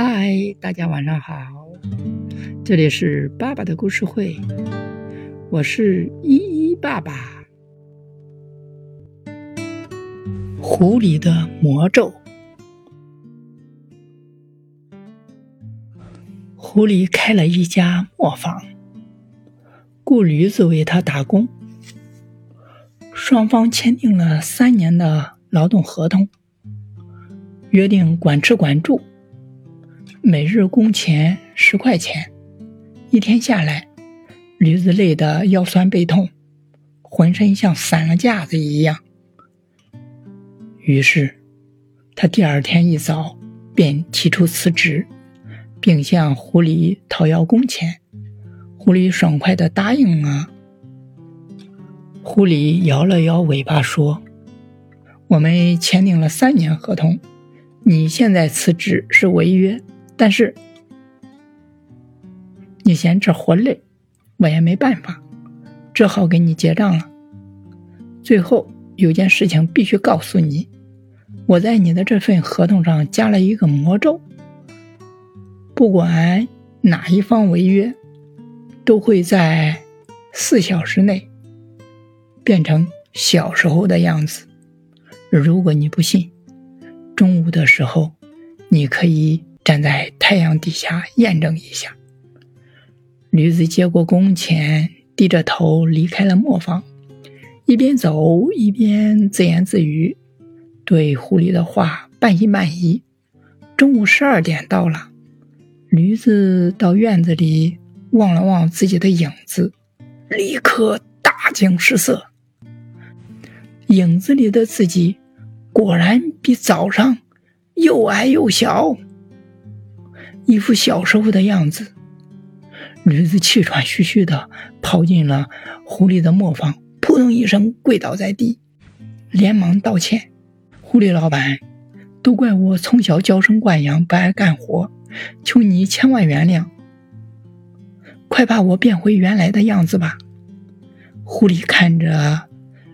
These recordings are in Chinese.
嗨，大家晚上好，这里是爸爸的故事会，我是依依爸爸。狐狸的魔咒。狐狸开了一家磨坊，雇驴子为他打工，双方签订了三年的劳动合同，约定管吃管住。每日工钱十块钱，一天下来，驴子累得腰酸背痛，浑身像散了架子一样。于是，他第二天一早便提出辞职，并向狐狸讨要工钱。狐狸爽快的答应了。狐狸摇了摇尾巴说：“我们签订了三年合同，你现在辞职是违约。”但是，你嫌这活累，我也没办法，只好给你结账了。最后有件事情必须告诉你，我在你的这份合同上加了一个魔咒，不管哪一方违约，都会在四小时内变成小时候的样子。如果你不信，中午的时候你可以。站在太阳底下验证一下。驴子接过工钱，低着头离开了磨坊，一边走一边自言自语，对狐狸的话半信半疑。中午十二点到了，驴子到院子里望了望自己的影子，立刻大惊失色。影子里的自己果然比早上又矮又小。一副小时候的样子，驴子气喘吁吁的跑进了狐狸的磨坊，扑通一声跪倒在地，连忙道歉：“狐狸老板，都怪我从小娇生惯养，不爱干活，求你千万原谅，快把我变回原来的样子吧。”狐狸看着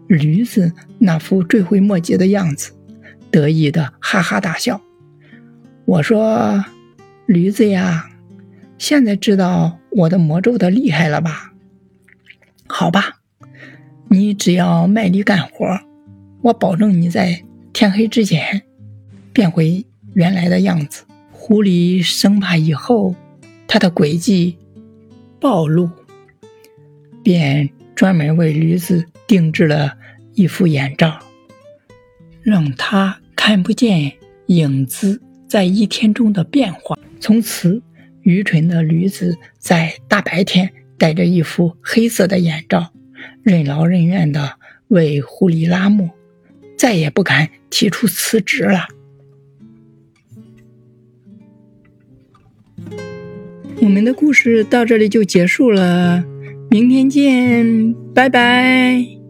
驴子那副追悔莫及的样子，得意的哈哈大笑。我说。驴子呀，现在知道我的魔咒的厉害了吧？好吧，你只要卖力干活，我保证你在天黑之前变回原来的样子。狐狸生怕以后他的诡计暴露，便专门为驴子定制了一副眼罩，让他看不见影子在一天中的变化。从此，愚蠢的驴子在大白天戴着一副黑色的眼罩，任劳任怨的为狐狸拉磨，再也不敢提出辞职了。我们的故事到这里就结束了，明天见，拜拜。